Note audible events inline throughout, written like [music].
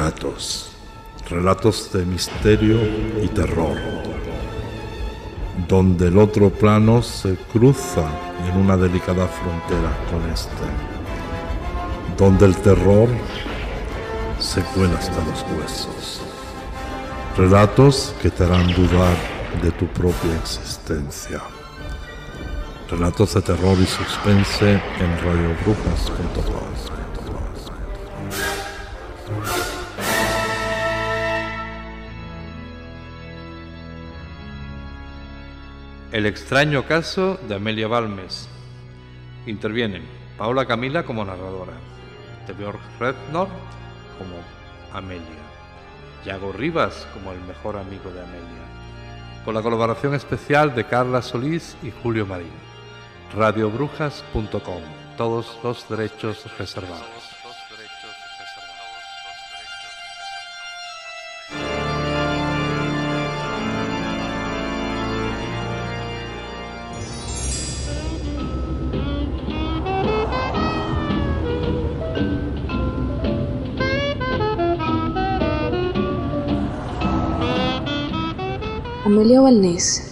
relatos, relatos de misterio y terror, donde el otro plano se cruza en una delicada frontera con este, donde el terror se cuela hasta los huesos. Relatos que te harán dudar de tu propia existencia. Relatos de terror y suspense en radiobrujas.com. El extraño caso de Amelia Balmes. Intervienen Paula Camila como narradora, Björk Rednor como Amelia, Yago Rivas como el mejor amigo de Amelia, con la colaboración especial de Carla Solís y Julio Marín. Radiobrujas.com, todos los derechos reservados.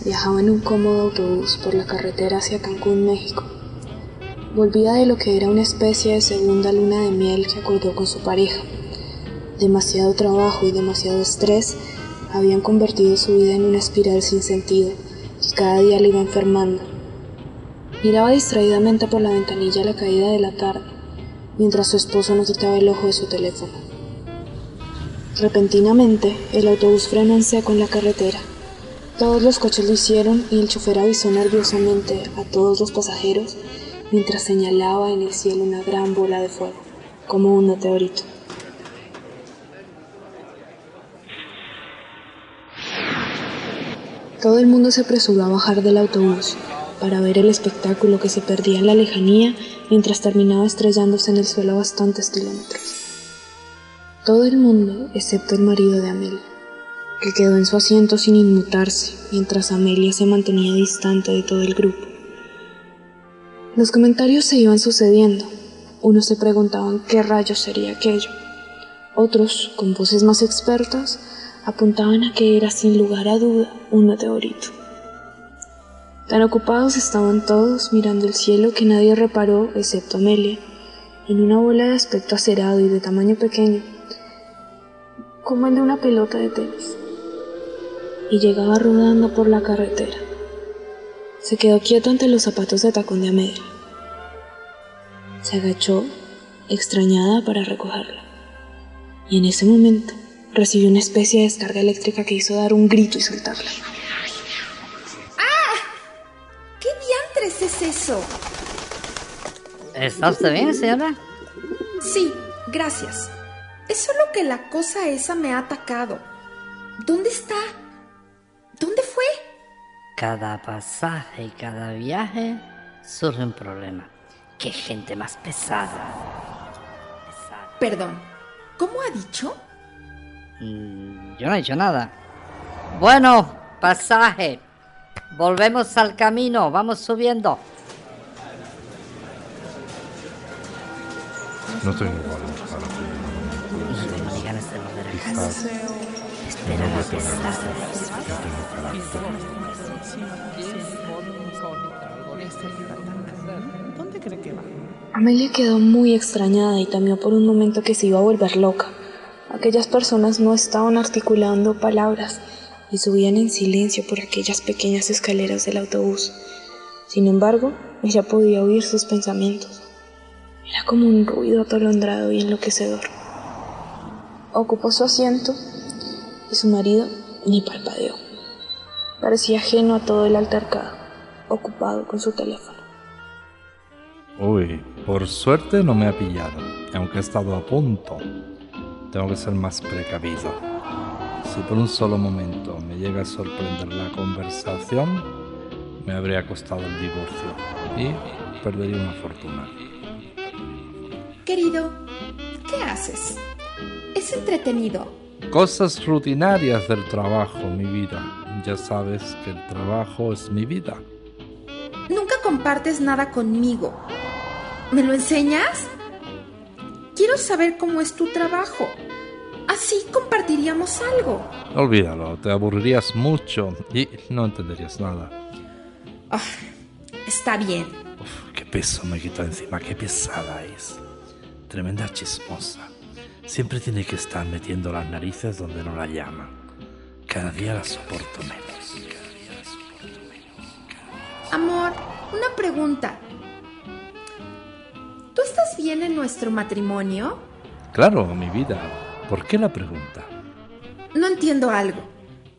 Viajaba en un cómodo autobús por la carretera hacia Cancún, México. Volvía de lo que era una especie de segunda luna de miel que acordó con su pareja. Demasiado trabajo y demasiado estrés habían convertido su vida en una espiral sin sentido y cada día le iba enfermando. Miraba distraídamente por la ventanilla a la caída de la tarde, mientras su esposo no quitaba el ojo de su teléfono. Repentinamente, el autobús frenó en seco en la carretera. Todos los coches lo hicieron y el chofer avisó nerviosamente a todos los pasajeros mientras señalaba en el cielo una gran bola de fuego, como un meteorito. Todo el mundo se apresuró a bajar del autobús para ver el espectáculo que se perdía en la lejanía mientras terminaba estrellándose en el suelo bastantes kilómetros. Todo el mundo excepto el marido de Amelia que quedó en su asiento sin inmutarse, mientras Amelia se mantenía distante de todo el grupo. Los comentarios se iban sucediendo. Unos se preguntaban qué rayos sería aquello. Otros, con voces más expertas, apuntaban a que era sin lugar a duda un meteorito. Tan ocupados estaban todos mirando el cielo que nadie reparó, excepto Amelia, en una bola de aspecto acerado y de tamaño pequeño, como el de una pelota de tenis y llegaba rodando por la carretera. Se quedó quieto ante los zapatos de tacón de Amelia. Se agachó, extrañada, para recogerla. Y en ese momento recibió una especie de descarga eléctrica que hizo dar un grito y soltarla. ¡Ah! ¿Qué diantres es eso? ¿Está usted bien, señora? Sí, gracias. Es solo que la cosa esa me ha atacado. ¿Dónde está? ¿Dónde fue? Cada pasaje y cada viaje surge un problema. ¡Qué gente más pesada! Perdón, ¿cómo ha dicho? Mm, yo no he dicho nada. Bueno, pasaje. Volvemos al camino, vamos subiendo. No tengo igual No digan este lo de tengo carácter. Amelia quedó muy extrañada y temió por un momento que se iba a volver loca. Aquellas personas no estaban articulando palabras y subían en silencio por aquellas pequeñas escaleras del autobús. Sin embargo, ella podía oír sus pensamientos. Era como un ruido atolondrado y enloquecedor. Ocupó su asiento y su marido ni parpadeó. Parecía ajeno a todo el altercado, ocupado con su teléfono. Uy, por suerte no me ha pillado, aunque he estado a punto. Tengo que ser más precavido. Si por un solo momento me llega a sorprender la conversación, me habría costado el divorcio y perdería una fortuna. Querido, ¿qué haces? Es entretenido. Cosas rutinarias del trabajo, mi vida. Ya sabes que el trabajo es mi vida. Nunca compartes nada conmigo. ¿Me lo enseñas? Quiero saber cómo es tu trabajo. Así compartiríamos algo. Olvídalo, te aburrirías mucho y no entenderías nada. Ah, está bien. Uf, qué peso me quitó encima, qué pesada es. Tremenda chismosa. Siempre tiene que estar metiendo las narices donde no la llaman. Cada día la soporto menos. Amor, una pregunta. ¿Tú estás bien en nuestro matrimonio? Claro, mi vida. ¿Por qué la pregunta? No entiendo algo.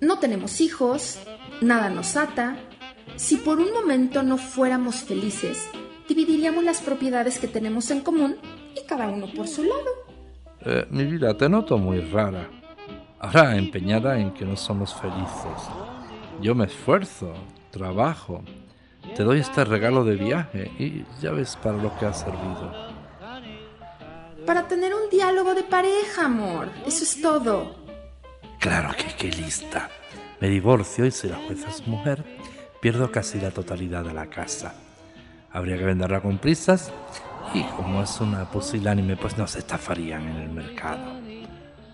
No tenemos hijos, nada nos ata. Si por un momento no fuéramos felices, dividiríamos las propiedades que tenemos en común y cada uno por su lado. Eh, mi vida, te noto muy rara. Ahora empeñada en que no somos felices. Yo me esfuerzo, trabajo, te doy este regalo de viaje y ya ves para lo que ha servido. Para tener un diálogo de pareja, amor. Eso es todo. Claro que qué lista. Me divorcio y si la jueza es mujer, pierdo casi la totalidad de la casa. Habría que venderla con prisas y como es una pusilánime, pues no se estafarían en el mercado.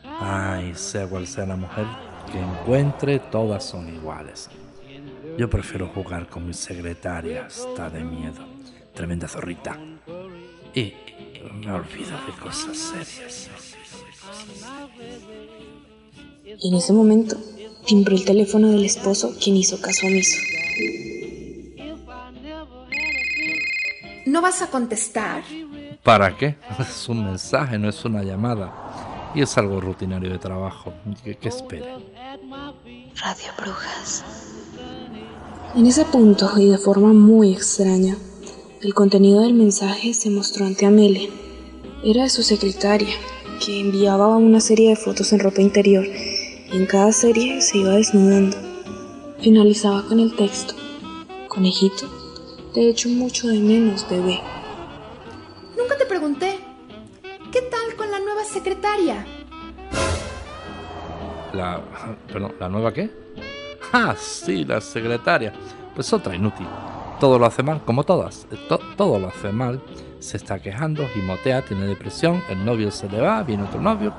Ay, sea cual sea la mujer que encuentre, todas son iguales. Yo prefiero jugar con mi secretaria, está de miedo. Tremenda zorrita. Y me olvido de cosas serias. En ese momento, timbró el teléfono del esposo, quien hizo caso omiso. ¿No vas a contestar? ¿Para qué? [laughs] Es un mensaje, no es una llamada. Y es algo rutinario de trabajo. ¿Qué, qué espere? Radio Brujas. En ese punto, y de forma muy extraña, el contenido del mensaje se mostró ante Amelia. Era de su secretaria, que enviaba una serie de fotos en ropa interior y en cada serie se iba desnudando. Finalizaba con el texto, conejito, te echo mucho de menos, bebé. Nunca te pregunté. ¿Qué tal con la nueva secretaria? La... Perdón, ¿la nueva qué? Ah, sí, la secretaria. Pues otra inútil. Todo lo hace mal, como todas. To- todo lo hace mal. Se está quejando, gimotea, tiene depresión, el novio se le va, viene otro novio.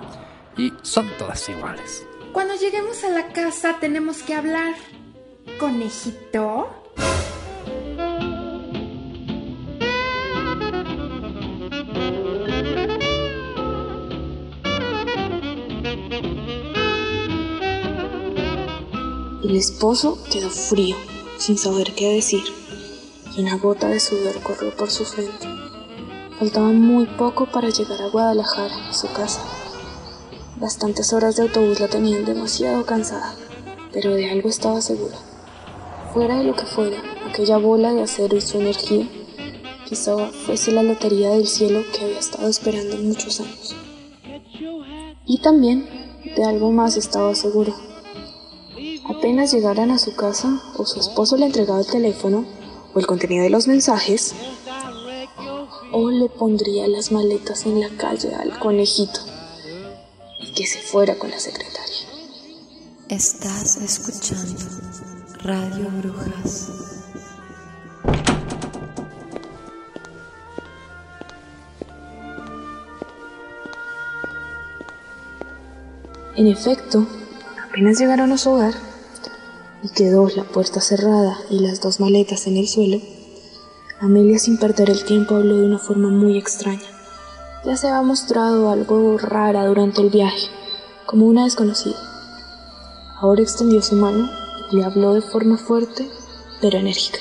Y son todas iguales. Cuando lleguemos a la casa tenemos que hablar. ¿Conejito? El esposo quedó frío, sin saber qué decir, y una gota de sudor corrió por su frente. Faltaba muy poco para llegar a Guadalajara, su casa. Bastantes horas de autobús la tenían demasiado cansada, pero de algo estaba segura. Fuera de lo que fuera, aquella bola de acero y su energía, quizá fuese la lotería del cielo que había estado esperando muchos años. Y también de algo más estaba segura. Apenas llegaran a su casa o su esposo le entregaba el teléfono o el contenido de los mensajes, o le pondría las maletas en la calle al conejito y que se fuera con la secretaria. Estás escuchando Radio Brujas. En efecto, apenas llegaron a su hogar y quedó la puerta cerrada y las dos maletas en el suelo, Amelia sin perder el tiempo habló de una forma muy extraña. Ya se había mostrado algo rara durante el viaje, como una desconocida. Ahora extendió su mano y le habló de forma fuerte pero enérgica.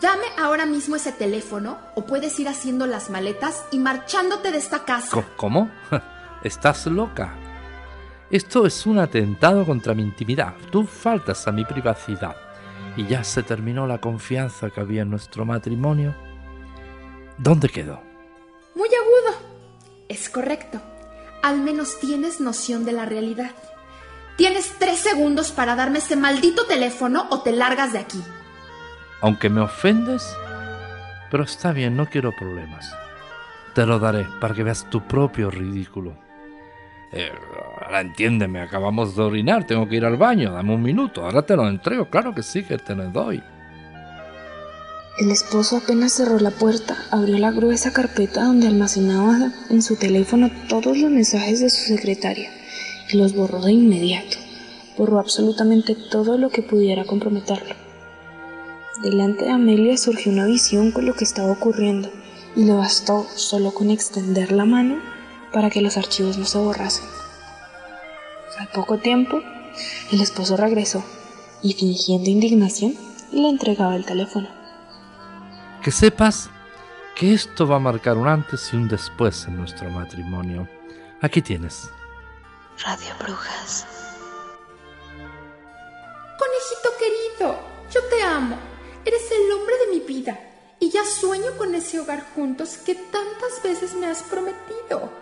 Dame ahora mismo ese teléfono o puedes ir haciendo las maletas y marchándote de esta casa. ¿Cómo? [laughs] ¿Estás loca? Esto es un atentado contra mi intimidad. Tú faltas a mi privacidad. Y ya se terminó la confianza que había en nuestro matrimonio. ¿Dónde quedó? Muy agudo. Es correcto. Al menos tienes noción de la realidad. Tienes tres segundos para darme ese maldito teléfono o te largas de aquí. Aunque me ofendes, pero está bien, no quiero problemas. Te lo daré para que veas tu propio ridículo. Eh, ahora entiéndeme, acabamos de orinar, tengo que ir al baño, dame un minuto, ahora te lo entrego, claro que sí que te lo doy. El esposo apenas cerró la puerta, abrió la gruesa carpeta donde almacenaba en su teléfono todos los mensajes de su secretaria y los borró de inmediato. Borró absolutamente todo lo que pudiera comprometerlo. Delante de Amelia surgió una visión con lo que estaba ocurriendo y le bastó solo con extender la mano para que los archivos no se borrasen. Al poco tiempo, el esposo regresó y fingiendo indignación le entregaba el teléfono. Que sepas que esto va a marcar un antes y un después en nuestro matrimonio. Aquí tienes. Radio Brujas. Conejito querido, yo te amo. Eres el hombre de mi vida. Y ya sueño con ese hogar juntos que tantas veces me has prometido.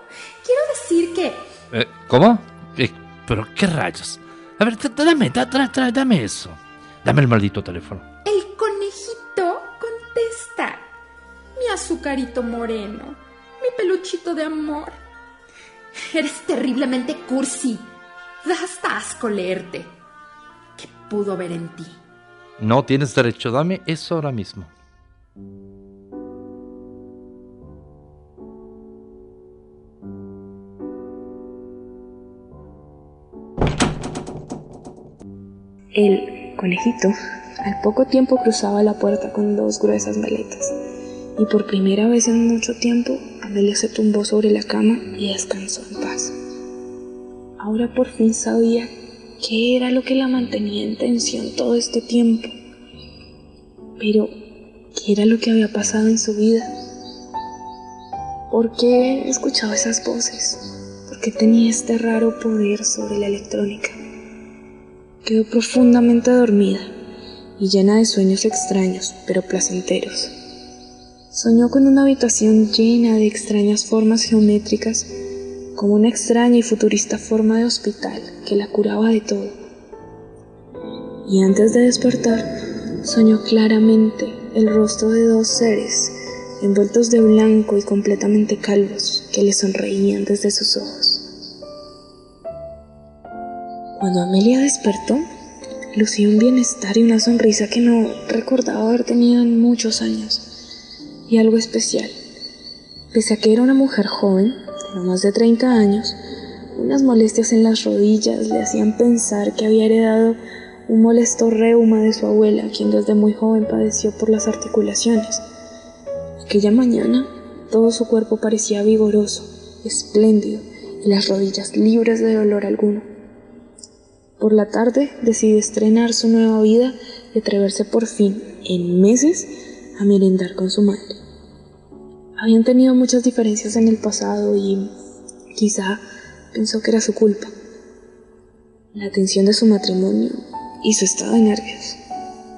Quiero decir que... Eh, ¿Cómo? Eh, ¿Pero qué rayos? A ver, dame, da- da- da- dame eso. Dame el maldito teléfono. El conejito contesta. Mi azucarito moreno. Mi peluchito de amor. Eres terriblemente cursi. Da hasta asco leerte. ¿Qué pudo ver en ti? No tienes derecho, dame eso ahora mismo. El conejito al poco tiempo cruzaba la puerta con dos gruesas maletas y por primera vez en mucho tiempo Amelia se tumbó sobre la cama y descansó en paz. Ahora por fin sabía qué era lo que la mantenía en tensión todo este tiempo. Pero, ¿qué era lo que había pasado en su vida? ¿Por qué escuchaba esas voces? ¿Por qué tenía este raro poder sobre la electrónica? Quedó profundamente dormida y llena de sueños extraños, pero placenteros. Soñó con una habitación llena de extrañas formas geométricas, como una extraña y futurista forma de hospital que la curaba de todo. Y antes de despertar, soñó claramente el rostro de dos seres, envueltos de blanco y completamente calvos, que le sonreían desde sus ojos. Cuando Amelia despertó, lucía un bienestar y una sonrisa que no recordaba haber tenido en muchos años, y algo especial. Pese a que era una mujer joven, de no más de 30 años, unas molestias en las rodillas le hacían pensar que había heredado un molesto reuma de su abuela, quien desde muy joven padeció por las articulaciones. Aquella mañana, todo su cuerpo parecía vigoroso, espléndido, y las rodillas libres de dolor alguno. Por la tarde decidió estrenar su nueva vida y atreverse por fin, en meses, a merendar con su madre. Habían tenido muchas diferencias en el pasado y quizá pensó que era su culpa. La tensión de su matrimonio y su estado de nervios.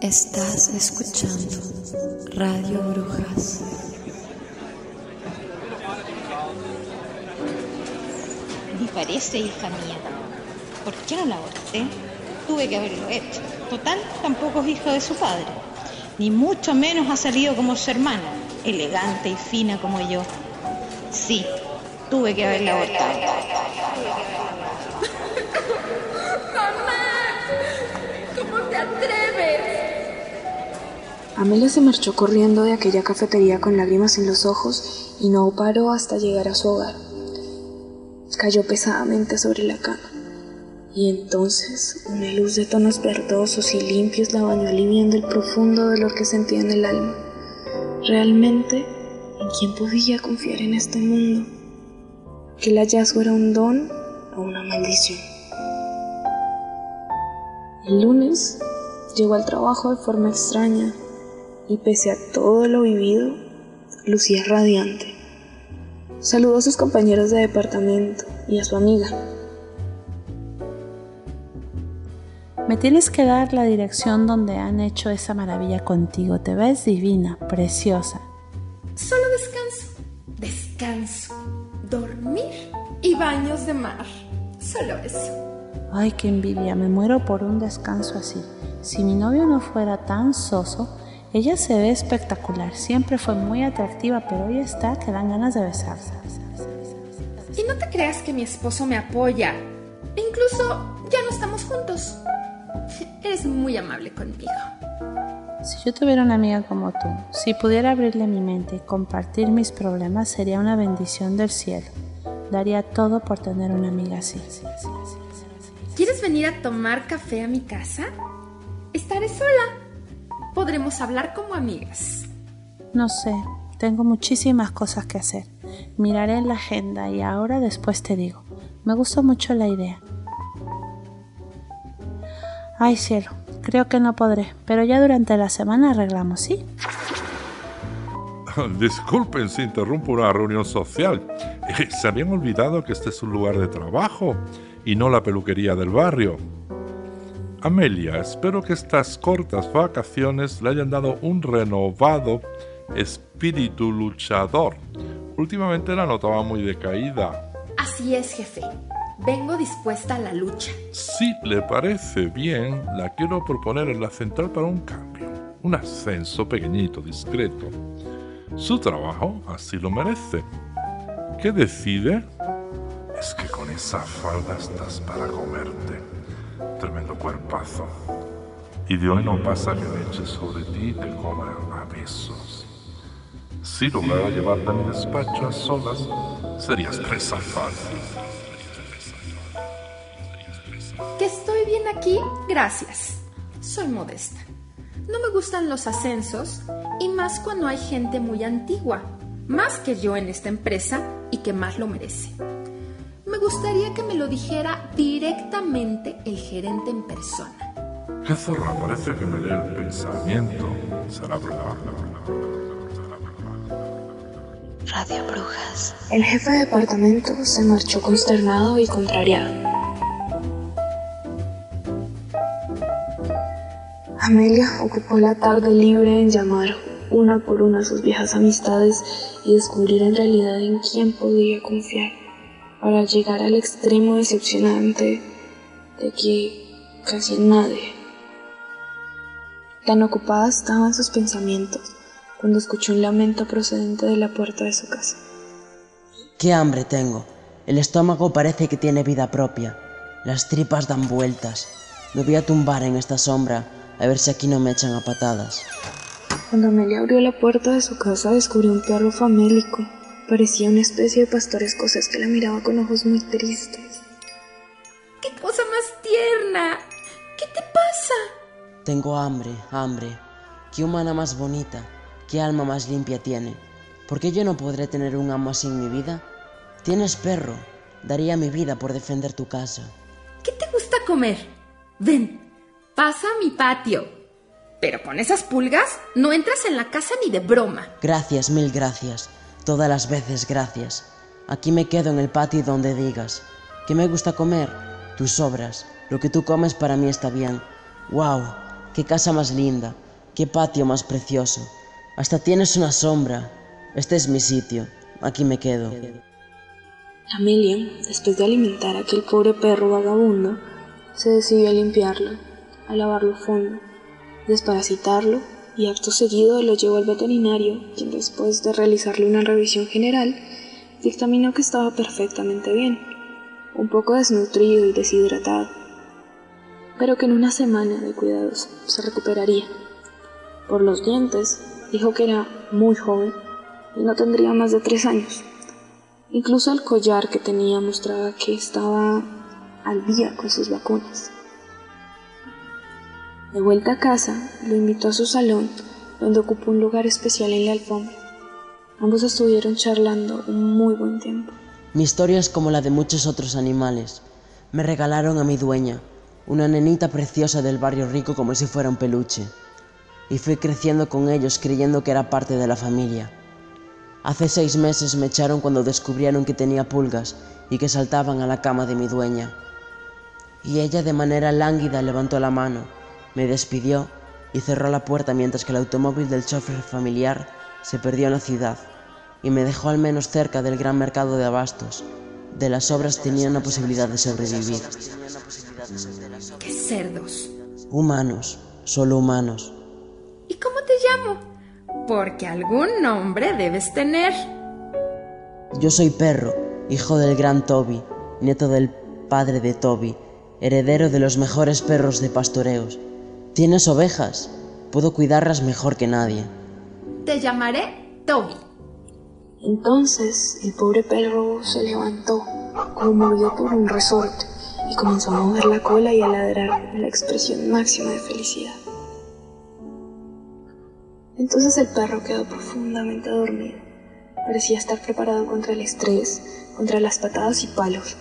Estás escuchando Radio Brujas. Ni parece, hija mía. ¿Por qué no la aborté? Tuve que haberlo hecho. Total, tampoco es hija de su padre. Ni mucho menos ha salido como su hermana, elegante y fina como yo. Sí, tuve que haberla abortado. Amelia se marchó corriendo de aquella cafetería con lágrimas en los ojos y no paró hasta llegar a su hogar. Cayó pesadamente sobre la cama y entonces una luz de tonos verdosos y limpios la bañó aliviando el profundo dolor que sentía en el alma. Realmente, ¿en quién podía confiar en este mundo? ¿Que el hallazgo era un don o una maldición? El lunes llegó al trabajo de forma extraña y pese a todo lo vivido, lucía radiante. Saludó a sus compañeros de departamento y a su amiga. Me tienes que dar la dirección donde han hecho esa maravilla contigo. Te ves divina, preciosa. Solo descanso. Descanso. Dormir y baños de mar. Solo eso. Ay, qué envidia, me muero por un descanso así. Si mi novio no fuera tan soso, ella se ve espectacular. Siempre fue muy atractiva, pero hoy está que dan ganas de besarse. Y no te creas que mi esposo me apoya. E incluso ya no estamos juntos. Eres muy amable conmigo. Si yo tuviera una amiga como tú, si pudiera abrirle mi mente y compartir mis problemas, sería una bendición del cielo. Daría todo por tener una amiga así. ¿Quieres venir a tomar café a mi casa? Estaré sola. Podremos hablar como amigas. No sé, tengo muchísimas cosas que hacer. Miraré en la agenda y ahora después te digo. Me gustó mucho la idea. Ay, cielo, creo que no podré, pero ya durante la semana arreglamos, ¿sí? [laughs] Disculpen si interrumpo una reunión social. [laughs] Se habían olvidado que este es un lugar de trabajo y no la peluquería del barrio. Amelia, espero que estas cortas vacaciones le hayan dado un renovado espíritu luchador. Últimamente la notaba muy decaída. Así es, jefe. Vengo dispuesta a la lucha. Si le parece bien, la quiero proponer en la central para un cambio. Un ascenso pequeñito, discreto. Su trabajo así lo merece. ¿Qué decide? Es que con esa falda estás para comerte. Tremendo cuerpazo. Y de hoy no pasa que me eche sobre ti y te coma a besos. Si lograra llevarte a mi despacho a solas, serías presa fácil. ¿Que estoy bien aquí? Gracias. Soy modesta. No me gustan los ascensos y más cuando hay gente muy antigua, más que yo en esta empresa y que más lo merece. Me gustaría que me lo dijera directamente el gerente en persona. Qué zorra, parece que me lee el pensamiento. Será verdad. Radio Brujas. El jefe de departamento se marchó consternado y contrariado. Amelia ocupó la tarde libre en llamar una por una a sus viejas amistades y descubrir en realidad en quién podía confiar para llegar al extremo decepcionante de que casi nadie. Tan ocupada estaba en sus pensamientos cuando escuchó un lamento procedente de la puerta de su casa. ¡Qué hambre tengo! El estómago parece que tiene vida propia. Las tripas dan vueltas. Me voy a tumbar en esta sombra a ver si aquí no me echan a patadas. Cuando Amelia abrió la puerta de su casa descubrió un perro famélico. Parecía una especie de pastor escocés que la miraba con ojos muy tristes. ¡Qué cosa más tierna! ¿Qué te pasa? Tengo hambre, hambre. ¿Qué humana más bonita? ¿Qué alma más limpia tiene? ¿Por qué yo no podré tener un amo así en mi vida? Tienes perro. Daría mi vida por defender tu casa. ¿Qué te gusta comer? Ven, pasa a mi patio. Pero con esas pulgas no entras en la casa ni de broma. Gracias, mil gracias. Todas las veces gracias. Aquí me quedo en el patio donde digas. ¿Qué me gusta comer? Tus sobras. Lo que tú comes para mí está bien. ¡Wow! ¡Qué casa más linda! ¡Qué patio más precioso! Hasta tienes una sombra. Este es mi sitio. Aquí me quedo. Amelia, después de alimentar a aquel pobre perro vagabundo, se decidió a limpiarlo, a lavarlo fondo, desparasitarlo y acto seguido lo llevó al veterinario, quien después de realizarle una revisión general, dictaminó que estaba perfectamente bien, un poco desnutrido y deshidratado, pero que en una semana de cuidados se recuperaría. Por los dientes, dijo que era muy joven y no tendría más de tres años. Incluso el collar que tenía mostraba que estaba al día con sus vacunas. De vuelta a casa, lo invitó a su salón, donde ocupó un lugar especial en la alfombra. Ambos estuvieron charlando un muy buen tiempo. Mi historia es como la de muchos otros animales. Me regalaron a mi dueña, una nenita preciosa del barrio rico como si fuera un peluche. Y fui creciendo con ellos creyendo que era parte de la familia. Hace seis meses me echaron cuando descubrieron que tenía pulgas y que saltaban a la cama de mi dueña. Y ella de manera lánguida levantó la mano, me despidió y cerró la puerta mientras que el automóvil del chofer familiar se perdió en la ciudad y me dejó al menos cerca del gran mercado de abastos. De las obras tenía una posibilidad de sobrevivir. ¡Qué cerdos! Humanos, solo humanos. ¿Y cómo te llamo? Porque algún nombre debes tener. Yo soy Perro, hijo del gran Toby, nieto del padre de Toby, heredero de los mejores perros de pastoreos. ¿Tienes ovejas? Puedo cuidarlas mejor que nadie. Te llamaré Toby. Entonces el pobre perro se levantó, conmovido por un resorte, y comenzó a mover la cola y a ladrar con la expresión máxima de felicidad. Entonces el perro quedó profundamente dormido. Parecía estar preparado contra el estrés, contra las patadas y palos,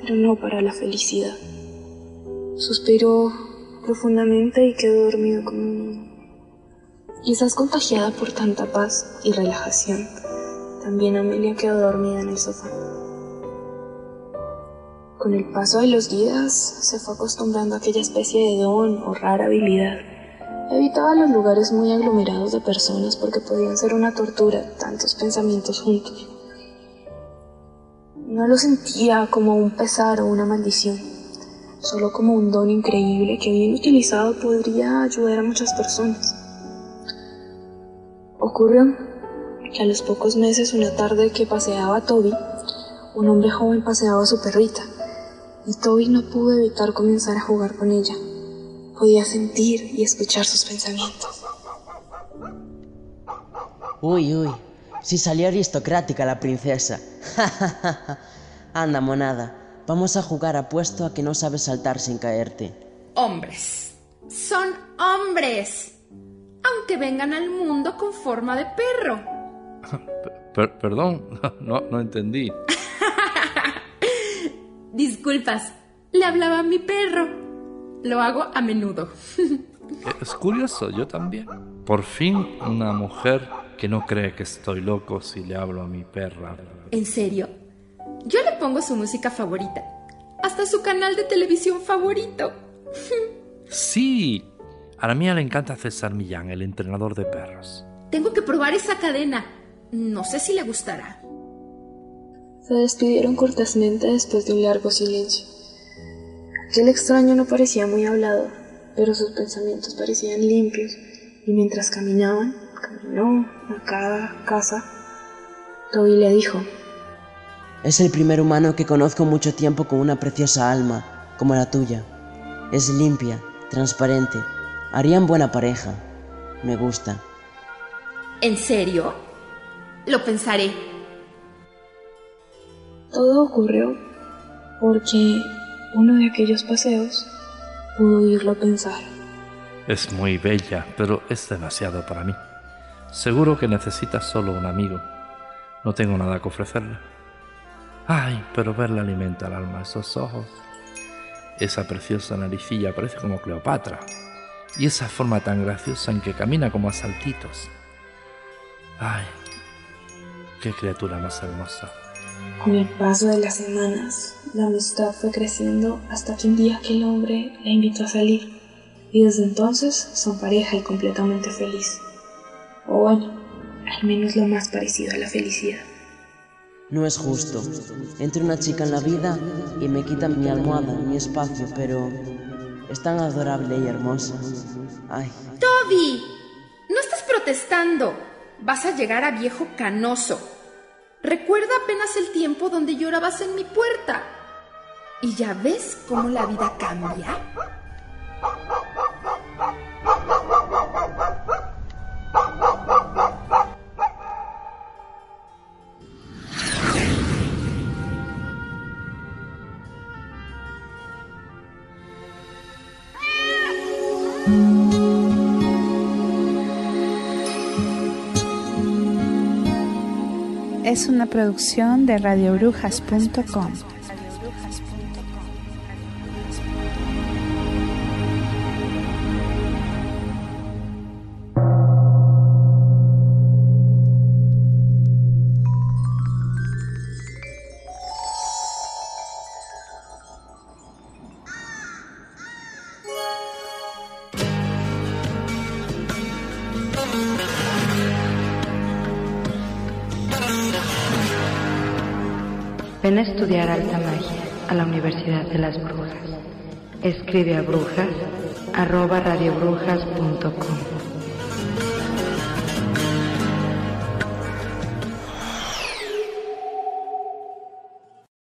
pero no para la felicidad. Suspiró profundamente y quedó dormido como un Quizás contagiada por tanta paz y relajación, también Amelia quedó dormida en el sofá. Con el paso de los días se fue acostumbrando a aquella especie de don o rara habilidad. Evitaba los lugares muy aglomerados de personas porque podían ser una tortura tantos pensamientos juntos. No lo sentía como un pesar o una maldición, solo como un don increíble que bien utilizado podría ayudar a muchas personas. Ocurrió que a los pocos meses, una tarde que paseaba Toby, un hombre joven paseaba a su perrita, y Toby no pudo evitar comenzar a jugar con ella. Podía sentir y escuchar sus pensamientos. Uy, uy, si salió aristocrática la princesa. [laughs] Anda, monada, vamos a jugar apuesto a que no sabes saltar sin caerte. Hombres. Son hombres aunque vengan al mundo con forma de perro. [laughs] perdón, [laughs] no, no entendí. [laughs] Disculpas, le hablaba a mi perro. Lo hago a menudo. es curioso, yo también. Por fin una mujer que no cree que estoy loco si le hablo a mi perra. ¿En serio? Yo le pongo su música favorita. Hasta su canal de televisión favorito. sí, a la mía le encanta César Millán, el entrenador de perros. Tengo que probar esa cadena. No sé si le gustará. Se despidieron cortésmente después de un largo silencio. Aquel extraño no parecía muy hablador, pero sus pensamientos parecían limpios, y mientras caminaban, caminó a cada casa, Toby le dijo, Es el primer humano que conozco mucho tiempo con una preciosa alma, como la tuya. Es limpia, transparente, Harían buena pareja. Me gusta. ¿En serio? Lo pensaré. Todo ocurrió porque uno de aquellos paseos pudo oírlo pensar. Es muy bella, pero es demasiado para mí. Seguro que necesitas solo un amigo. No tengo nada que ofrecerle. Ay, pero verle alimenta el alma, esos ojos. Esa preciosa naricilla parece como Cleopatra y esa forma tan graciosa en que camina como a saltitos. Ay, qué criatura más hermosa. Con el paso de las semanas, la amistad fue creciendo hasta que un día aquel hombre la invitó a salir y desde entonces son pareja y completamente feliz. O bueno, al menos lo más parecido a la felicidad. No es justo. Entre una chica en la vida y me quitan mi almohada, mi espacio, pero es tan adorable y hermosa. Ay. Toby, no estás protestando. Vas a llegar a viejo canoso. Recuerda apenas el tiempo donde llorabas en mi puerta. ¿Y ya ves cómo la vida cambia? Es una producción de radiobrujas.com. Ven a estudiar alta magia a la Universidad de las Brujas. Escribe a brujas arroba radiobrujas.com.